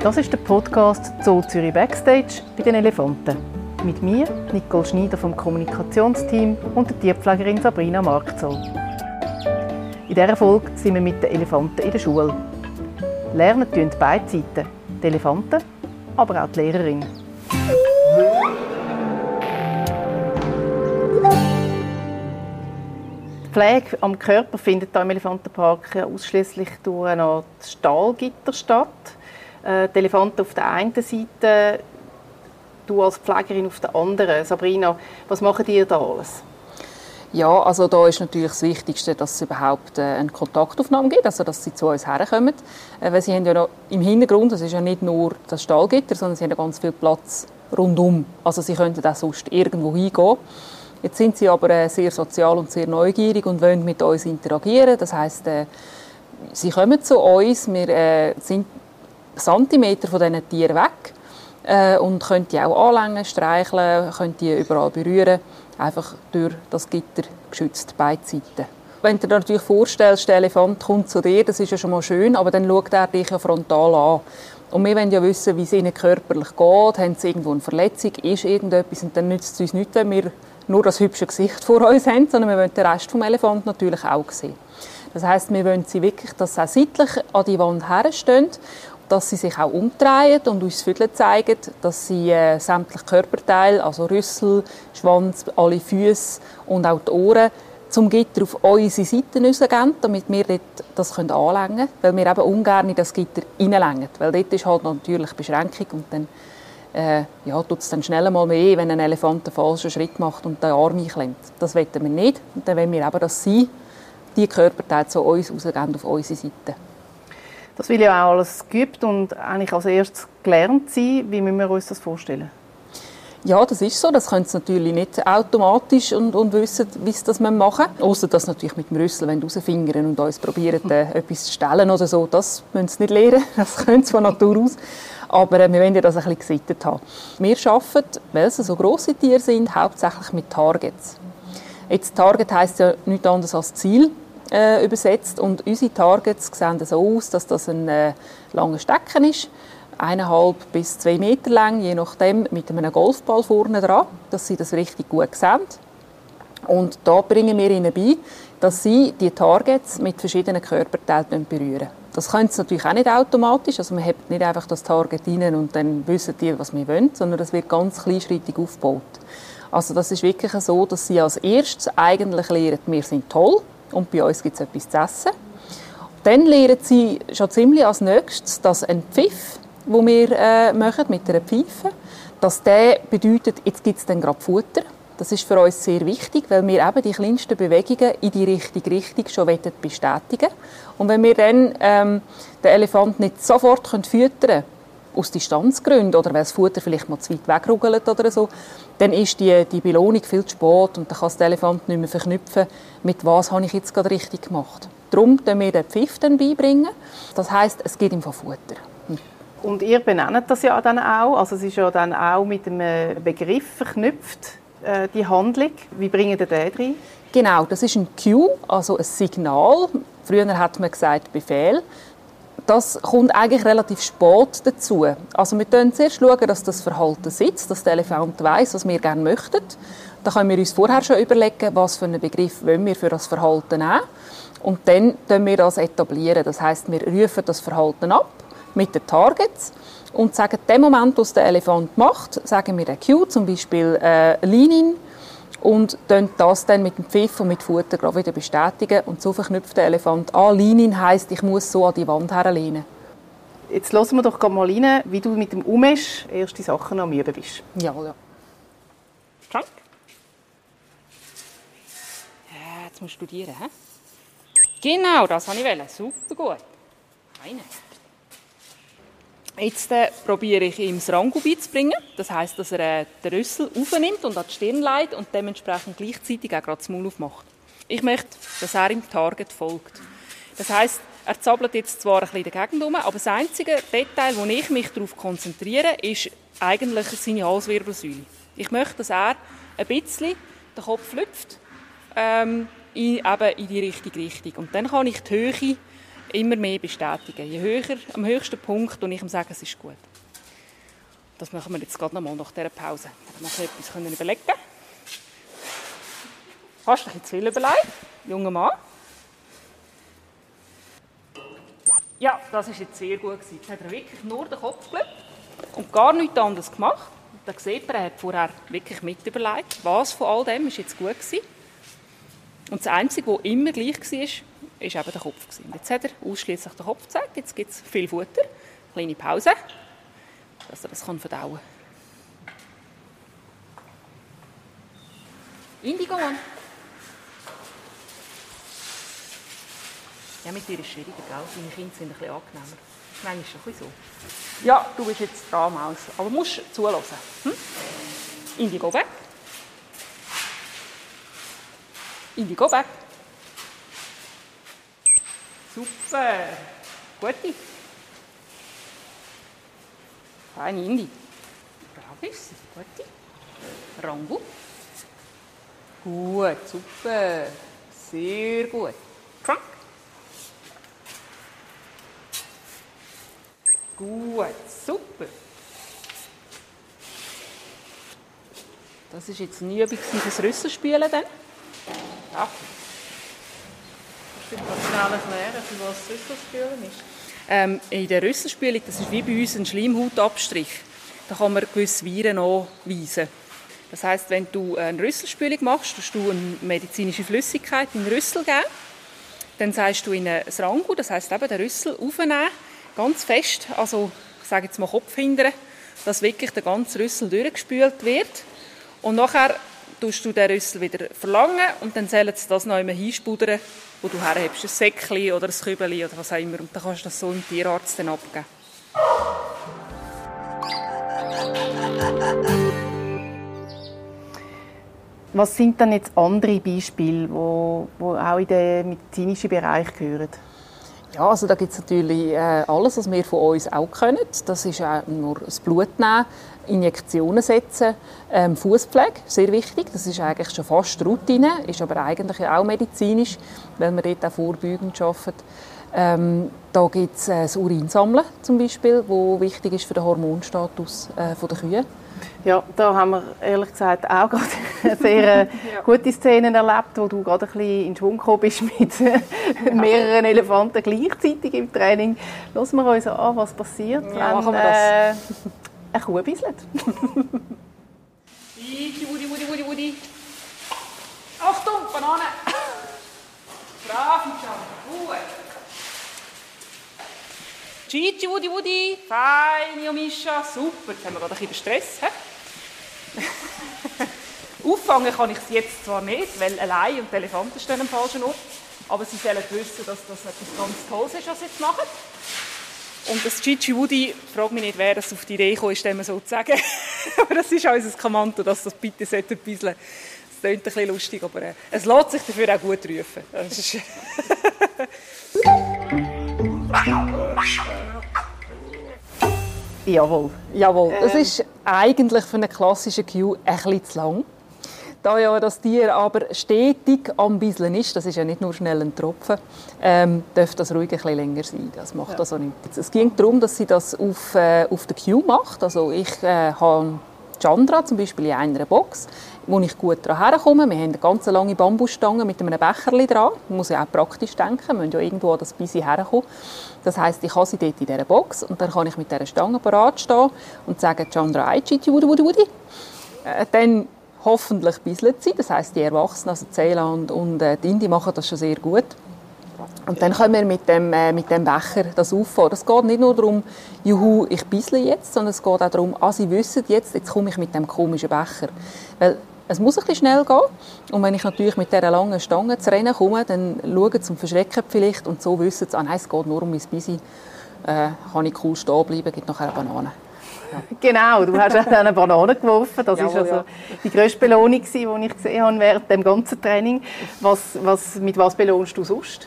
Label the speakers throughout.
Speaker 1: Das ist der Podcast Zoo Zürich Backstage bei den Elefanten. Mit mir, Nicole Schneider vom Kommunikationsteam und der Tierpflegerin Sabrina Markzoll. In dieser Folge sind wir mit den Elefanten in der Schule. Lernen tun beide Seiten, die Elefanten, aber auch die Lehrerin. Pflege am Körper findet im Elefantenpark ausschließlich durch eine Stahlgitter statt. Äh, die Elefanten auf der einen Seite, du als Pflegerin auf der anderen. Sabrina, was machen ihr da alles?
Speaker 2: Ja, also da ist natürlich das Wichtigste, dass es überhaupt äh, eine Kontaktaufnahme gibt, also dass sie zu uns herkommen. Äh, weil sie haben ja noch im Hintergrund, das ist ja nicht nur das Stahlgitter, sondern sie haben ganz viel Platz rundum. Also sie könnten auch sonst irgendwo hingehen. Jetzt sind sie aber äh, sehr sozial und sehr neugierig und wollen mit uns interagieren. Das heißt, äh, sie kommen zu uns, wir äh, sind Zentimeter von diesen Tieren weg und können die auch anlängen, streicheln, können die überall berühren, einfach durch das Gitter geschützt, beide Seiten. Wenn du dir natürlich vorstellst, der Elefant kommt zu dir, das ist ja schon mal schön, aber dann schaut er dich ja frontal an. Und wir wollen ja wissen, wie es ihnen körperlich geht, haben sie irgendwo eine Verletzung, ist irgendetwas und dann nützt es uns nichts, wenn wir nur das hübsche Gesicht vor uns haben, sondern wir wollen den Rest des Elefant natürlich auch sehen. Das heißt, wir wollen sie wirklich, dass sie auch seitlich an die Wand herstehen dass sie sich auch umdrehen und uns Vögel zeigen, dass sie äh, sämtliche Körperteile, also Rüssel, Schwanz, alle Füße und auch die Ohren zum Gitter auf unsere Seite geben, damit wir dort das können anlängen können, weil wir eben ungern in das Gitter reinlängen, weil dort ist halt natürlich Beschränkung und dann äh, ja, tut es dann schnell mal weh, wenn ein Elefant einen falschen Schritt macht und den Arm einklemmt. Das wollen wir nicht und dann wollen wir eben, dass sie die Körperteile zu uns rausgeben auf unsere Seite.
Speaker 1: Das will ja auch alles geübt und eigentlich als erstes gelernt sein. Wie müssen wir uns das vorstellen?
Speaker 2: Ja, das ist so. Das können sie natürlich nicht automatisch und, und wissen, wie sie das machen müssen. Außer dass natürlich mit dem Rüssel rausfingern und uns probieren, äh, etwas zu stellen oder so. Das müssen sie nicht lernen. Das können sie von Natur aus. Aber äh, wir wollen ja das ein bisschen gesittet haben. Wir arbeiten, weil es so grosse Tiere sind, hauptsächlich mit Targets. Jetzt Target heisst ja nichts anderes als Ziel äh, übersetzt. Und unsere Targets sehen so aus, dass das ein äh, langer Stecken ist, eineinhalb bis zwei Meter lang, je nachdem, mit einem Golfball vorne dran, dass sie das richtig gut sehen. Und da bringen wir ihnen bei, dass sie die Targets mit verschiedenen Körperteilen berühren. Das können sie natürlich auch nicht automatisch, also man hebt nicht einfach das Target rein und dann wissen die, was wir wollen, sondern das wird ganz kleinschrittig aufgebaut. Also das ist wirklich so, dass sie als erstes eigentlich lernen, wir sind toll, und bei uns gibt es etwas zu essen. Dann lernen sie schon ziemlich als nächstes, dass ein Pfiff, den wir äh, machen mit einer Pfeife, dass der bedeutet, jetzt gibt es dann gerade Futter. Das ist für uns sehr wichtig, weil wir eben die kleinsten Bewegungen in die richtige Richtung schon bestätigen Und wenn wir dann ähm, den Elefant nicht sofort füttern können, aus Distanzgründen oder weil das Futter vielleicht mal zu weit wegruggelt oder so, dann ist die, die Belohnung viel zu spät und dann kann der Elefant nicht mehr verknüpfen, mit was habe ich jetzt gerade richtig gemacht. Darum bringen wir den Pfiff dann beibringen. Das heißt, es geht ihm von Futter.
Speaker 1: Und ihr benennt das ja dann auch, also es ist ja dann auch mit einem Begriff verknüpft, äh, die Handlung. Wie bringen ihr den rein?
Speaker 2: Genau, das ist ein Cue, also ein Signal. Früher hat man gesagt Befehl das kommt eigentlich relativ spät dazu. Also wir schauen zuerst, schauen, dass das Verhalten sitzt, dass der Elefant weiß, was wir gerne möchten. Da können wir uns vorher schon überlegen, was für einen Begriff wir für das Verhalten nehmen. Und dann etablieren wir das etablieren. Das heißt, wir rufen das Verhalten ab mit den Targets und sagen, dem Moment, was der Elefant macht, sagen wir den Cue, zum Beispiel äh, Lean-In, und das dann mit dem Pfiff und mit Futter gerade wieder bestätigen. Und so verknüpft der Elefant an. Leinen heisst, ich muss so an die Wand herlehnen.
Speaker 1: Jetzt hören wir doch mal rein, wie du mit dem Umesch erste Sachen am Üben bist.
Speaker 2: Ja, ja. Frank? Ja, jetzt musst du studieren, hä? Genau, das wollte ich. Super gut. Eine. Jetzt äh, probiere ich ihm das Rango beizubringen. Das heißt, dass er äh, den Rüssel aufnimmt und an die Stirn legt und dementsprechend gleichzeitig auch gerade das Maul aufmacht. Ich möchte, dass er im Target folgt. Das heißt, er zappelt jetzt zwar ein bisschen in der Gegend herum, aber das einzige Detail, wo ich mich darauf konzentriere, ist eigentlich seine Halswirbelsäule. Ich möchte, dass er ein bisschen den Kopf lüpft ähm, in, eben in die richtige Richtung. Und dann kann ich die Höhe immer mehr bestätigen. Je höher, am höchsten Punkt, und ich ihm sagen, es ist gut. Das machen wir jetzt gerade noch mal nach dieser Pause. Dann noch etwas können überlegen. Hast du dich zu viel überlegt, junger Mann? Ja, das war jetzt sehr gut. Jetzt hat er wirklich nur den Kopf gelöst und gar nichts anderes gemacht. Da sieht man, er hat vorher wirklich mit überlegt, was von all dem ist jetzt gut war. Und das Einzige, was immer gleich war, ist eben der Kopf. Und jetzt hat er ausschließlich den Kopf gezeigt. Jetzt gibt es viel Futter. Kleine Pause, dass er das kann verdauen kann. Indigo. Ja, mit dir ist es schwieriger, gell? Deine Kinder sind ein bisschen angenehmer. Das ist manchmal ein so. Ja, du bist jetzt dran, Maus. Aber du musst zulassen. Hm? Indigo weg. Indigo weg. Super. Gute. Indi. Bravis. Gute. Rango. Gut, super. Sehr gut. Trunk. Gut, super. Das war jetzt eine Übung fürs Rüsselspielen dann. Ja.
Speaker 1: Du mir schnell erklären, was Rüsselspielen ist?
Speaker 2: Ähm, in der Rüsselspülung, das ist wie bei uns ein Schleimhautabstrich. Da kann man gewisse Viren anweisen. Das heißt, wenn du eine Rüsselspülung machst, tust du eine medizinische Flüssigkeit in den Rüssel geben. Dann sagst du in ein Rangu, das heißt eben den Rüssel aufnehmen, ganz fest, also ich sage jetzt mal Kopf hindern, dass wirklich der ganze Rüssel durchgespült wird. Und nachher tust du den Rüssel wieder verlangen und dann sollen sie das noch immer hinspudern, wo du herhebst, ein Säckchen oder ein Kübeli oder was auch immer. Und dann kannst du das so im Tierarzt dann abgeben.
Speaker 1: Was sind dann jetzt andere Beispiele, die auch in den medizinischen Bereich gehören?
Speaker 2: Ja, also da gibt es natürlich äh, alles, was wir von uns auch können. Das ist auch nur das Blut nehmen, Injektionen setzen, ähm, Fußpflege, sehr wichtig. Das ist eigentlich schon fast Routine, ist aber eigentlich auch medizinisch, weil wir dort auch vorbeugend arbeiten. Ähm, da gibt es äh, das Urinsammeln zum Beispiel, wo wichtig ist für den Hormonstatus äh, der Kühe.
Speaker 1: Ja, da haben wir ehrlich gesagt auch gerade sehr äh, gute Szenen erlebt, wo du gerade ein bisschen in Schwung gekommen bist mit äh, mehreren Elefanten gleichzeitig im Training. Lassen wir uns an, was passiert,
Speaker 2: ja,
Speaker 1: wenn äh, eine Kuh bisselt.
Speaker 2: Wudi, Wudi, Wudi, Wudi. Achtung, Banane! Brav, Michelle. Gut. Gigi, Wudi, Wudi. Fein, Mischa. Super. Jetzt haben wir gerade ein bisschen Stress. He? Auffangen kann ich sie jetzt zwar nicht, weil allein und die Elefanten stehen am falschen Ort. Aber sie sollen wissen, dass das etwas ganz Tolles ist, was sie jetzt machen. Und das Gigi Woody, frag mich nicht, wer das auf die Idee gekommen ist, dem so zu sagen. aber das ist unser Kommando, dass das bitte ein bisschen. Es klingt ein bisschen lustig, aber äh, es lässt sich dafür auch gut rufen. Das ist
Speaker 1: Jawohl.
Speaker 2: Jawohl, das ist eigentlich für einen klassischen Cue ein bisschen zu lang. Da ja das Tier aber stetig am Bisseln ist, das ist ja nicht nur schnell ein Tropfen, ähm, darf das ruhig ein bisschen länger sein. Das macht ja. also nichts. Es ging darum, dass sie das auf, äh, auf der Cue macht. Also ich äh, habe Chandra zum Beispiel in einer Box, wo ich gut daran herkomme. Wir haben eine ganz lange Bambusstange mit einem Becher dran. Man muss ja auch praktisch denken, wir müssen ja irgendwo an das Bisi herkommen. Das heisst, ich habe sie dort in dieser Box und dann kann ich mit dieser Stange parat stehen und sagen, Chandra, Aichi, wudi, wudi, wudi. Äh, dann hoffentlich bisselt sie. Das heisst, die Erwachsenen, also Zeeland und äh, die Indie machen das schon sehr gut. Und dann können wir mit dem, äh, mit dem Becher das auffahren. Es geht nicht nur darum, juhu, ich bissle jetzt, sondern es geht auch darum, ah, sie wissen jetzt, jetzt komme ich mit dem komischen Becher. Weil es muss ein bisschen schnell gehen. Und wenn ich natürlich mit dieser langen Stange zu Rennen komme, dann schauen sie und verschrecken vielleicht und so wissen sie, ah, nein, es geht nur um mein Bisi. Äh, kann ich cool stehen bleiben, gibt nachher eine Banane.
Speaker 1: Genau, du hast eine Banane geworfen. Das war also
Speaker 2: ja.
Speaker 1: die grösste Belohnung, die ich gesehen habe während dem ganzen Training. Was, was, mit was belohnst du sonst?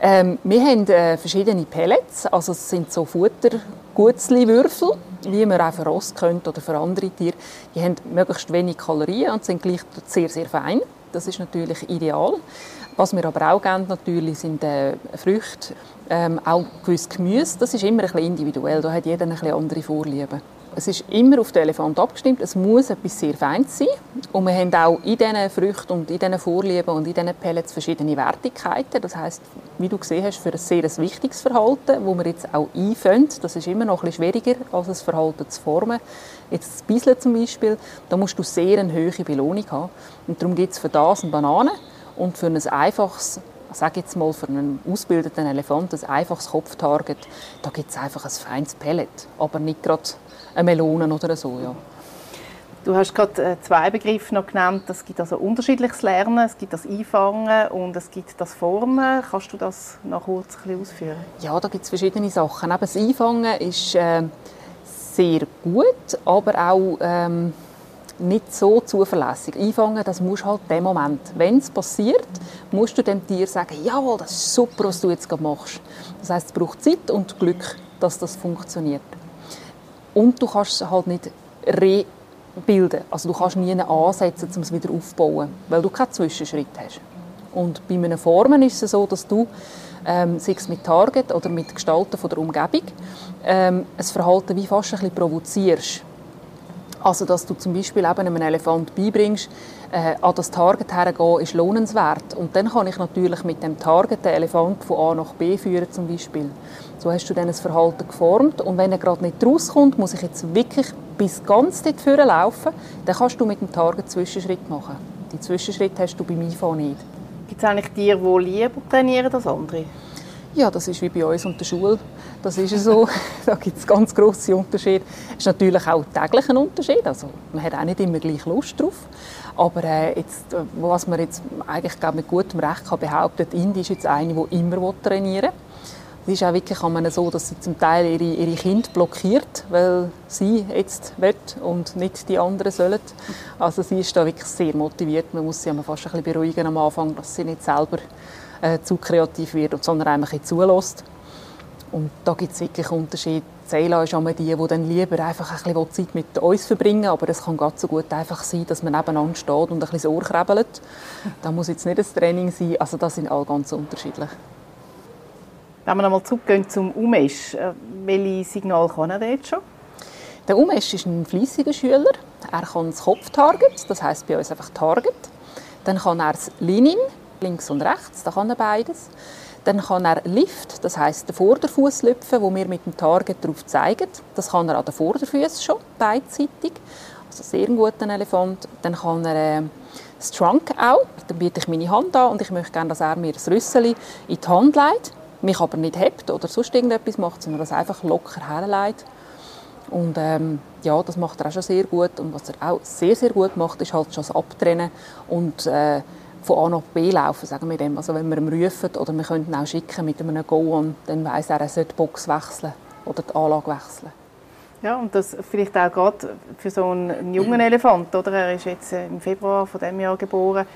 Speaker 2: Ähm, wir haben äh, verschiedene Pellets, also es sind so Futtergutzli-Würfel, wie man auch für Rost könnte oder für andere Tiere. Die haben möglichst wenig Kalorien und sind gleich sehr, sehr fein. Das ist natürlich ideal. Was wir aber auch geben, natürlich, sind äh, Früchte, ähm, auch gewiss Gemüse. Das ist immer ein bisschen individuell. Da hat jeder eine bisschen andere Vorlieben. Es ist immer auf den Elefant abgestimmt. Es muss etwas sehr Feines sein. Und wir haben auch in diesen Früchten und in diesen Vorlieben und in diesen Pellets verschiedene Wertigkeiten. Das heißt, wie du gesehen hast, für ein sehr wichtiges Verhalten, wo wir jetzt auch einfangen. Das ist immer noch ein bisschen schwieriger, als das Verhalten zu formen. Jetzt das Bisseln zum Beispiel, da musst du sehr eine hohe Belohnung haben. Und darum gibt es für das eine Banane und für ein einfaches sage jetzt mal für einen ausgebildeten Elefant ein einfaches Kopftarget, da gibt es einfach ein feines Pellet, aber nicht gerade eine Melone oder so. Ja.
Speaker 1: Du hast gerade äh, zwei Begriffe noch genannt. Es gibt also unterschiedliches Lernen, es gibt das Einfangen und es gibt das Formen. Kannst du das noch kurz ein bisschen ausführen?
Speaker 2: Ja, da gibt es verschiedene Sachen. Eben das Einfangen ist äh, sehr gut, aber auch ähm, nicht so zuverlässig. Einfangen, das musst halt dem Moment. Wenn es passiert, musst du dem Tier sagen, jawohl, das ist super, was du jetzt gerade machst. Das heißt, es braucht Zeit und Glück, dass das funktioniert. Und du kannst es halt nicht rebilden. Also du kannst nie ansetzen, um es wieder aufzubauen, weil du keinen Zwischenschritt hast. Und bei einem Formen ist es so, dass du, ähm, sei es mit Target oder mit Gestalten von der Umgebung, ähm, ein Verhalten wie fast ein bisschen provozierst. Also, dass du zum Beispiel eben einem Elefant beibringst, äh, an das Target hergehen, ist lohnenswert. Und dann kann ich natürlich mit dem Target den Elefant von A nach B führen zum Beispiel. So hast du dann ein Verhalten geformt und wenn er gerade nicht rauskommt, muss ich jetzt wirklich bis ganz dort vorne laufen, dann kannst du mit dem Target Zwischenschritt machen. Die Zwischenschritt hast du beim IFA nicht.
Speaker 1: Gibt es eigentlich Tiere, die lieber trainieren als andere?
Speaker 2: Ja, das ist wie bei uns und der Schule. Das ist so. da gibt es ganz grosse Unterschiede. Es ist natürlich auch täglich ein Unterschied. Also, man hat auch nicht immer gleich Lust drauf. Aber äh, jetzt, äh, was man jetzt eigentlich glaub, mit gutem Recht kann behaupten kann, Indi ist jetzt eine, die immer trainieren will. Es ist auch wirklich so, dass sie zum Teil ihre, ihre Kinder blockiert, weil sie jetzt will und nicht die anderen sollen. Also sie ist da wirklich sehr motiviert. Man muss sie fast ein bisschen beruhigen am Anfang, dass sie nicht selber äh, zu kreativ wird, sondern einfach ein zulässt. Und da gibt es wirklich Unterschiede. Zela ist immer die, die dann lieber einfach ein bisschen Zeit mit uns verbringen aber es kann ganz so gut einfach sein, dass man nebeneinander steht und ein bisschen das Ohr krebelt. Da muss jetzt nicht ein Training sein. Also das sind alle ganz unterschiedlich.
Speaker 1: Wenn wir nochmal zurückgehen zum Umesh, äh, welche Signal kann er jetzt schon?
Speaker 2: Der Umesh ist ein fleissiger Schüler. Er kann das Kopftarget, das heißt bei uns einfach Target. Dann kann er das Linin, links und rechts, da kann er beides. Dann kann er Lift, das heißt den Vorderfuß lüpfen, wo wir mit dem Target darauf zeigen. Das kann er an den Vorderfüßen schon, beidseitig. Also sehr guter Elefant. Dann kann er äh, das Trunk auch. Dann biete ich meine Hand an und ich möchte gerne, dass er mir das Rüsseli in die Hand legt mich aber nicht hebt oder sonst irgendetwas macht, sondern das einfach locker herleitet. Und ähm, ja, das macht er auch schon sehr gut. Und was er auch sehr, sehr gut macht, ist halt schon das Abtrennen und äh, von A nach B laufen, sagen wir dem. Also wenn wir ihn rufen oder wir könnten auch schicken mit einem Go-On, dann weiss er, er sollte die Box wechseln oder die Anlage wechseln.
Speaker 1: Ja, und das vielleicht auch gerade für so einen jungen Elefant, oder? Er ist jetzt äh, im Februar von dem Jahr geboren,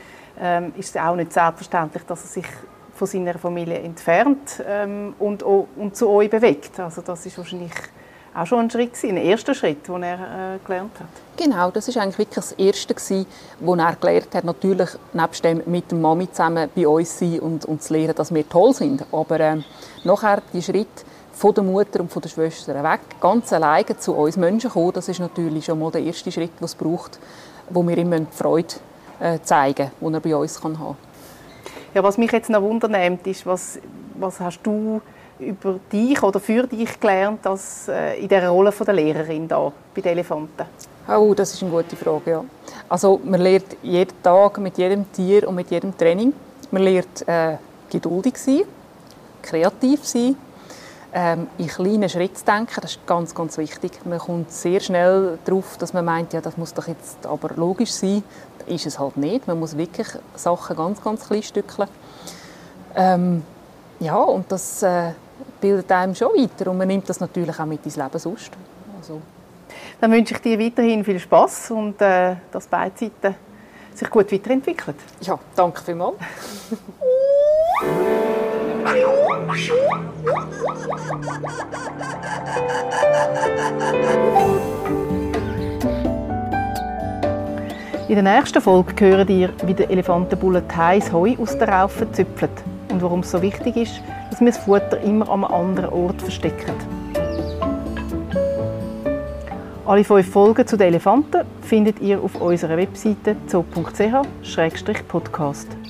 Speaker 1: ähm, ist es auch nicht selbstverständlich, dass er sich von seiner Familie entfernt ähm, und, und zu euch bewegt. Also das ist wahrscheinlich auch schon ein Schritt, ein erster Schritt, den er äh, gelernt hat.
Speaker 2: Genau, das ist eigentlich wirklich das Erste, was er gelernt hat. Natürlich nebst dem mit der Mami zusammen bei uns sein und, und zu lernen, dass wir toll sind. Aber äh, nachher die Schritt von der Mutter und von der Schwester weg, ganz alleine zu uns Menschen kommen, das ist natürlich schon mal der erste Schritt, den es braucht, wo wir ihm Freude äh, zeigen, die er bei uns kann haben kann.
Speaker 1: Ja, was mich jetzt noch wundernimmt, ist, was, was hast du über dich oder für dich gelernt als, äh, in der Rolle der Lehrerin da bei den Elefanten?
Speaker 2: Oh, das ist eine gute Frage, ja. Also man lernt jeden Tag mit jedem Tier und mit jedem Training. Man lernt äh, geduldig sein, kreativ sein, ähm, in kleinen Schritten zu denken, das ist ganz, ganz wichtig. Man kommt sehr schnell darauf, dass man meint, ja, das muss doch jetzt aber logisch sein ist es halt nicht. Man muss wirklich Sachen ganz, ganz klein stückeln. Ähm, ja, und das äh, bildet einem schon weiter und man nimmt das natürlich auch mit ins Leben sonst. Also.
Speaker 1: Dann wünsche ich dir weiterhin viel Spaß und äh, dass beide Seiten sich gut weiterentwickeln.
Speaker 2: Ja, danke vielmals.
Speaker 1: In der nächsten Folge hören ihr, wie der Elefantenbulle heiß Heu aus der Raufe züpfelt und warum es so wichtig ist, dass wir das Futter immer an einem anderen Ort verstecken. Alle fünf Folgen zu den Elefanten findet ihr auf unserer Webseite zoo.ch-podcast.